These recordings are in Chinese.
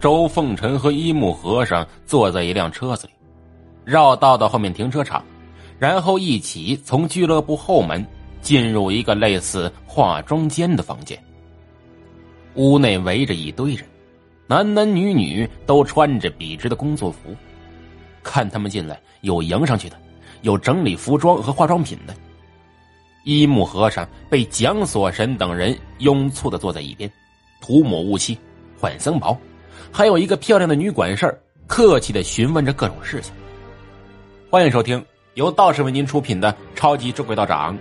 周凤臣和一木和尚坐在一辆车子里，绕道到后面停车场，然后一起从俱乐部后门进入一个类似化妆间的房间。屋内围着一堆人，男男女女都穿着笔直的工作服。看他们进来，有迎上去的，有整理服装和化妆品的。一木和尚被蒋锁神等人拥簇的坐在一边，涂抹雾气，换僧袍，还有一个漂亮的女管事客气的询问着各种事情。欢迎收听由道士为您出品的《超级捉鬼道长》，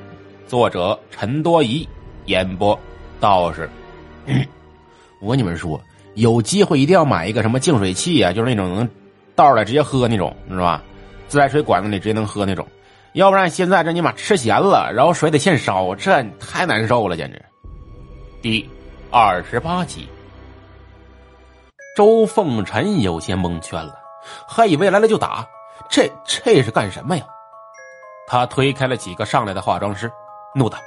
作者陈多疑，演播道士。我跟你们说，有机会一定要买一个什么净水器啊，就是那种能倒出来直接喝那种，知道吧？自来水管子里直接能喝那种。要不然现在这尼玛吃咸了，然后水得现烧，这太难受了，简直。第二十八集，周凤臣有些蒙圈了，还以为来了就打，这这是干什么呀？他推开了几个上来的化妆师，怒道：“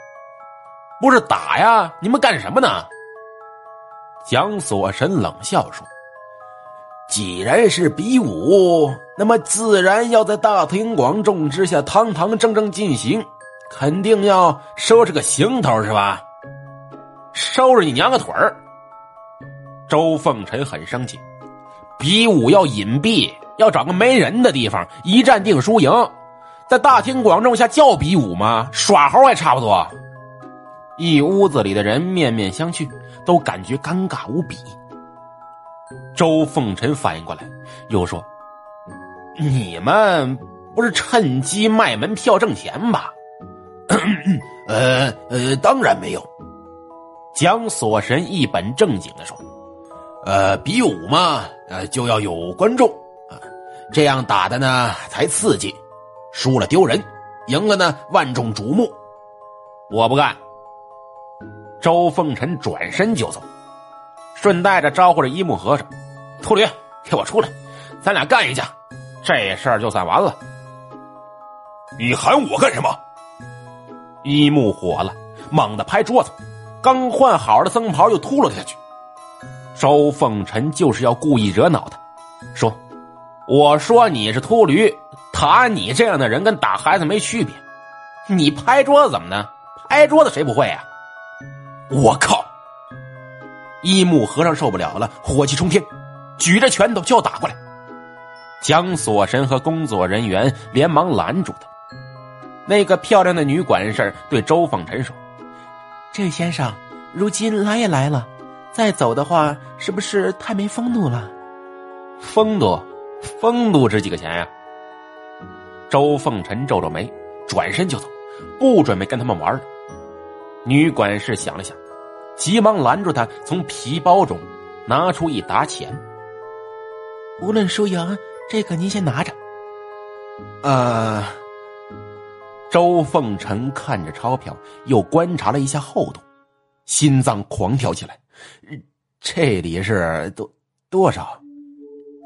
不是打呀，你们干什么呢？”蒋锁神冷笑说。既然是比武，那么自然要在大庭广众之下堂堂正正进行，肯定要收拾个行头，是吧？收拾你娘个腿儿！周凤臣很生气，比武要隐蔽，要找个没人的地方，一战定输赢，在大庭广众下叫比武吗？耍猴还差不多。一屋子里的人面面相觑，都感觉尴尬无比。周凤臣反应过来，又说：“你们不是趁机卖门票挣钱吧？”“呃呃，当然没有。”蒋锁神一本正经的说：“呃，比武嘛，呃，就要有观众啊，这样打的呢才刺激，输了丢人，赢了呢万众瞩目。”我不干。周凤臣转身就走。顺带着招呼着一木和尚，秃驴，给我出来，咱俩干一架，这事儿就算完了。你喊我干什么？一木火了，猛地拍桌子，刚换好的僧袍又秃了下去。周凤臣就是要故意惹恼他，说：“我说你是秃驴，打你这样的人跟打孩子没区别。你拍桌子怎么呢？拍桌子谁不会啊？我靠！”一木和尚受不了了，火气冲天，举着拳头就要打过来。蒋锁神和工作人员连忙拦住他。那个漂亮的女管事对周凤臣说：“这位先生，如今来也来了，再走的话，是不是太没风度了？”“风度，风度值几个钱呀？”周凤臣皱皱眉，转身就走，不准备跟他们玩了。女管事想了想。急忙拦住他，从皮包中拿出一沓钱。无论输赢，这个您先拿着。呃，周凤臣看着钞票，又观察了一下厚度，心脏狂跳起来。这里是多多少？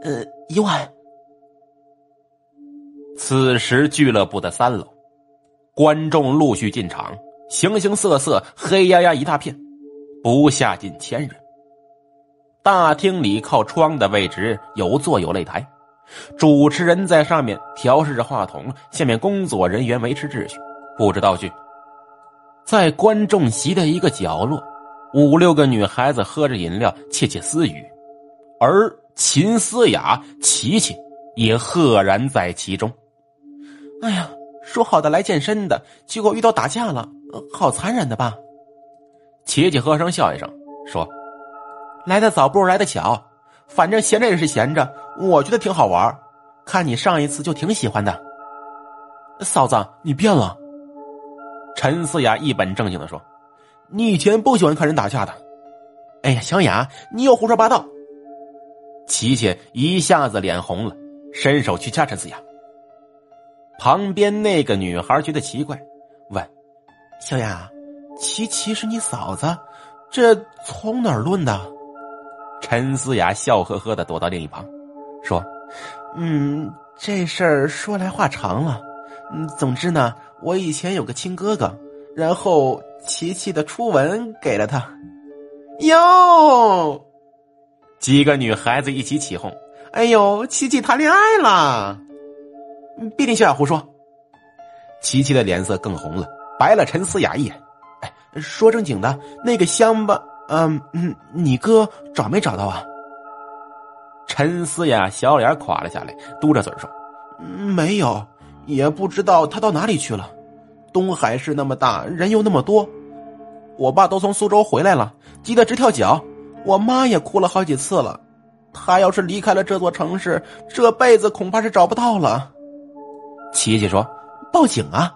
呃，一万。此时俱乐部的三楼，观众陆续进场，形形色色，黑压压一大片。不下近千人。大厅里靠窗的位置有座有擂台，主持人在上面调试着话筒，下面工作人员维持秩序，布置道具。在观众席的一个角落，五六个女孩子喝着饮料，窃窃私语，而秦思雅、琪琪也赫然在其中。哎呀，说好的来健身的，结果遇到打架了，好残忍的吧？琪琪和声笑一声说：“来的早不如来的巧，反正闲着也是闲着，我觉得挺好玩。看你上一次就挺喜欢的。”嫂子，你变了。陈思雅一本正经的说：“你以前不喜欢看人打架的。”哎呀，小雅，你又胡说八道！琪琪一下子脸红了，伸手去掐陈思雅。旁边那个女孩觉得奇怪，问：“小雅。”琪琪是你嫂子，这从哪儿论的？陈思雅笑呵呵的躲到另一旁，说：“嗯，这事儿说来话长了。嗯，总之呢，我以前有个亲哥哥，然后琪琪的初吻给了他。哟，几个女孩子一起起哄：“哎呦，琪琪谈恋爱了！”别听小雅胡说。琪琪的脸色更红了，白了陈思雅一眼。哎，说正经的，那个乡巴，嗯嗯，你哥找没找到啊？陈思雅小脸垮了下来，嘟着嘴说：“没有，也不知道他到哪里去了。东海市那么大，人又那么多，我爸都从苏州回来了，急得直跳脚。我妈也哭了好几次了。他要是离开了这座城市，这辈子恐怕是找不到了。”琪琪说：“报警啊！”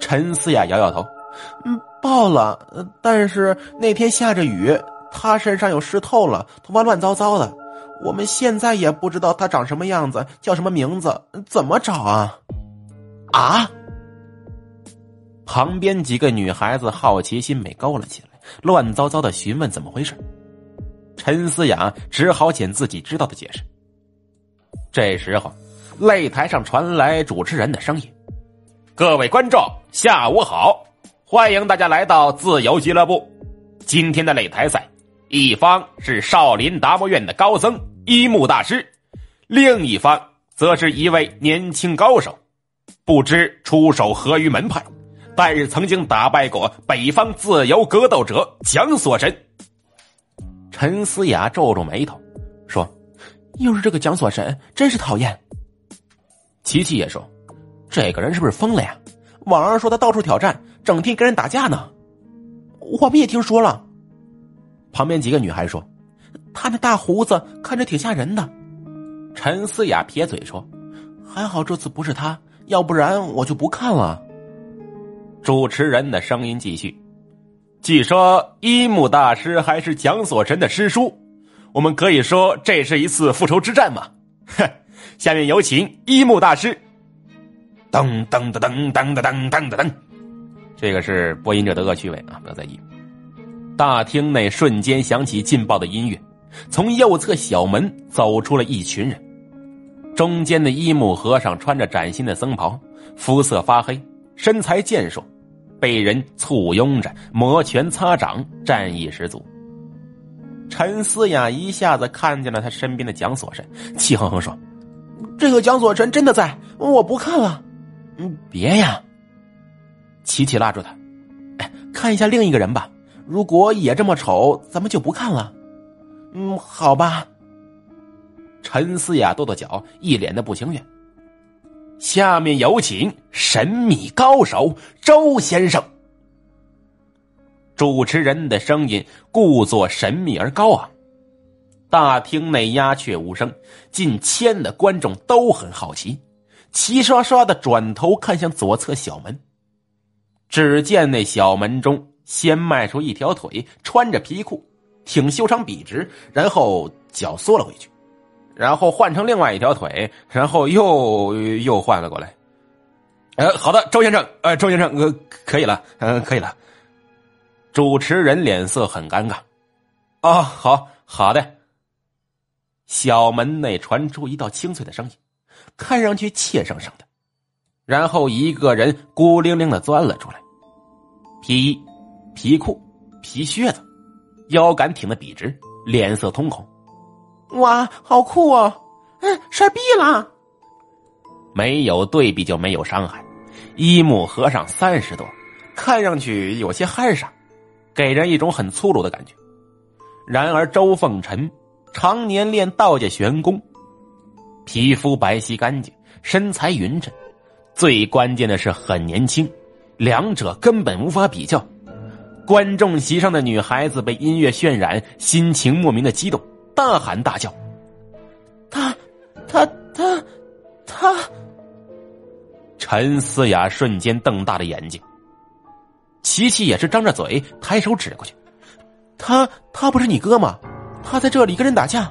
陈思雅摇摇头：“嗯，报了，但是那天下着雨，他身上有湿透了，头发乱糟糟的。”我们现在也不知道他长什么样子，叫什么名字，怎么找啊？啊！旁边几个女孩子好奇心被勾了起来，乱糟糟的询问怎么回事。陈思雅只好捡自己知道的解释。这时候，擂台上传来主持人的声音：“各位观众，下午好，欢迎大家来到自由俱乐部。今天的擂台赛。”一方是少林达摩院的高僧一木大师，另一方则是一位年轻高手，不知出手何于门派，但是曾经打败过北方自由格斗者蒋锁神。陈思雅皱皱眉头，说：“又是这个蒋锁神，真是讨厌。”琪琪也说：“这个人是不是疯了呀？网上说他到处挑战，整天跟人打架呢。我们也听说了。”旁边几个女孩说：“他那大胡子看着挺吓人的。”陈思雅撇嘴说：“还好这次不是他，要不然我就不看了。”主持人的声音继续：“据说一木大师还是蒋锁神的师叔，我们可以说这是一次复仇之战嘛。”哼，下面有请一木大师。噔噔噔噔噔噔噔噔噔，这个是播音者的恶趣味啊，不要在意。大厅内瞬间响起劲爆的音乐，从右侧小门走出了一群人。中间的一木和尚穿着崭新的僧袍，肤色发黑，身材健硕，被人簇拥着，摩拳擦掌，战意十足。陈思雅一下子看见了他身边的蒋锁神，气哼哼说：“这个蒋锁神真的在，我不看了。”“嗯，别呀。”琪琪拉住他，“，看一下另一个人吧。”如果也这么丑，咱们就不看了。嗯，好吧。陈思雅跺跺脚，一脸的不情愿。下面有请神秘高手周先生。主持人的声音故作神秘而高昂，大厅内鸦雀无声，近千的观众都很好奇，齐刷刷的转头看向左侧小门。只见那小门中。先迈出一条腿，穿着皮裤，挺修长笔直，然后脚缩了回去，然后换成另外一条腿，然后又又换了过来。呃，好的，周先生，呃，周先生，呃，可以了，嗯，可以了。主持人脸色很尴尬。啊，好好的。小门内传出一道清脆的声音，看上去怯生生的，然后一个人孤零零的钻了出来，皮衣。皮裤、皮靴子，腰杆挺得笔直，脸色通红。哇，好酷哦！嗯，帅毙了。没有对比就没有伤害。一木和尚三十多，看上去有些憨傻，给人一种很粗鲁的感觉。然而周凤臣常年练道家玄功，皮肤白皙干净，身材匀称，最关键的是很年轻，两者根本无法比较。观众席上的女孩子被音乐渲染，心情莫名的激动，大喊大叫：“他，他，他，他！”陈思雅瞬间瞪大了眼睛，琪琪也是张着嘴，抬手指过去：“他，他不是你哥吗？他在这里跟人打架，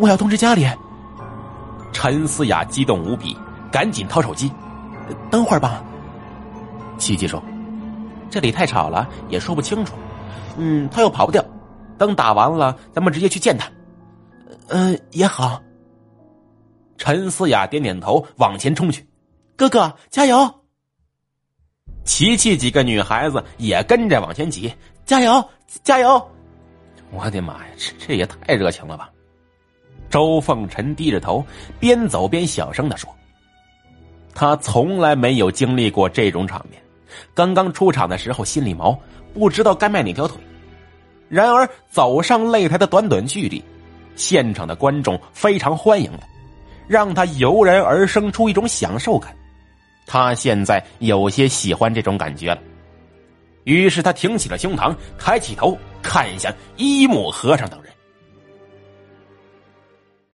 我要通知家里。”陈思雅激动无比，赶紧掏手机：“等会儿吧。”琪琪说。这里太吵了，也说不清楚。嗯，他又跑不掉。等打完了，咱们直接去见他。嗯，也好。陈思雅点点头，往前冲去。哥哥，加油！琪琪几个女孩子也跟着往前挤，加油，加油！我的妈呀，这这也太热情了吧！周凤臣低着头，边走边小声的说：“他从来没有经历过这种场面，刚刚出场的时候心里毛，不知道该迈哪条腿。然而走上擂台的短短距离，现场的观众非常欢迎他，让他油然而生出一种享受感。他现在有些喜欢这种感觉了。于是他挺起了胸膛，抬起头看向一木和尚等人。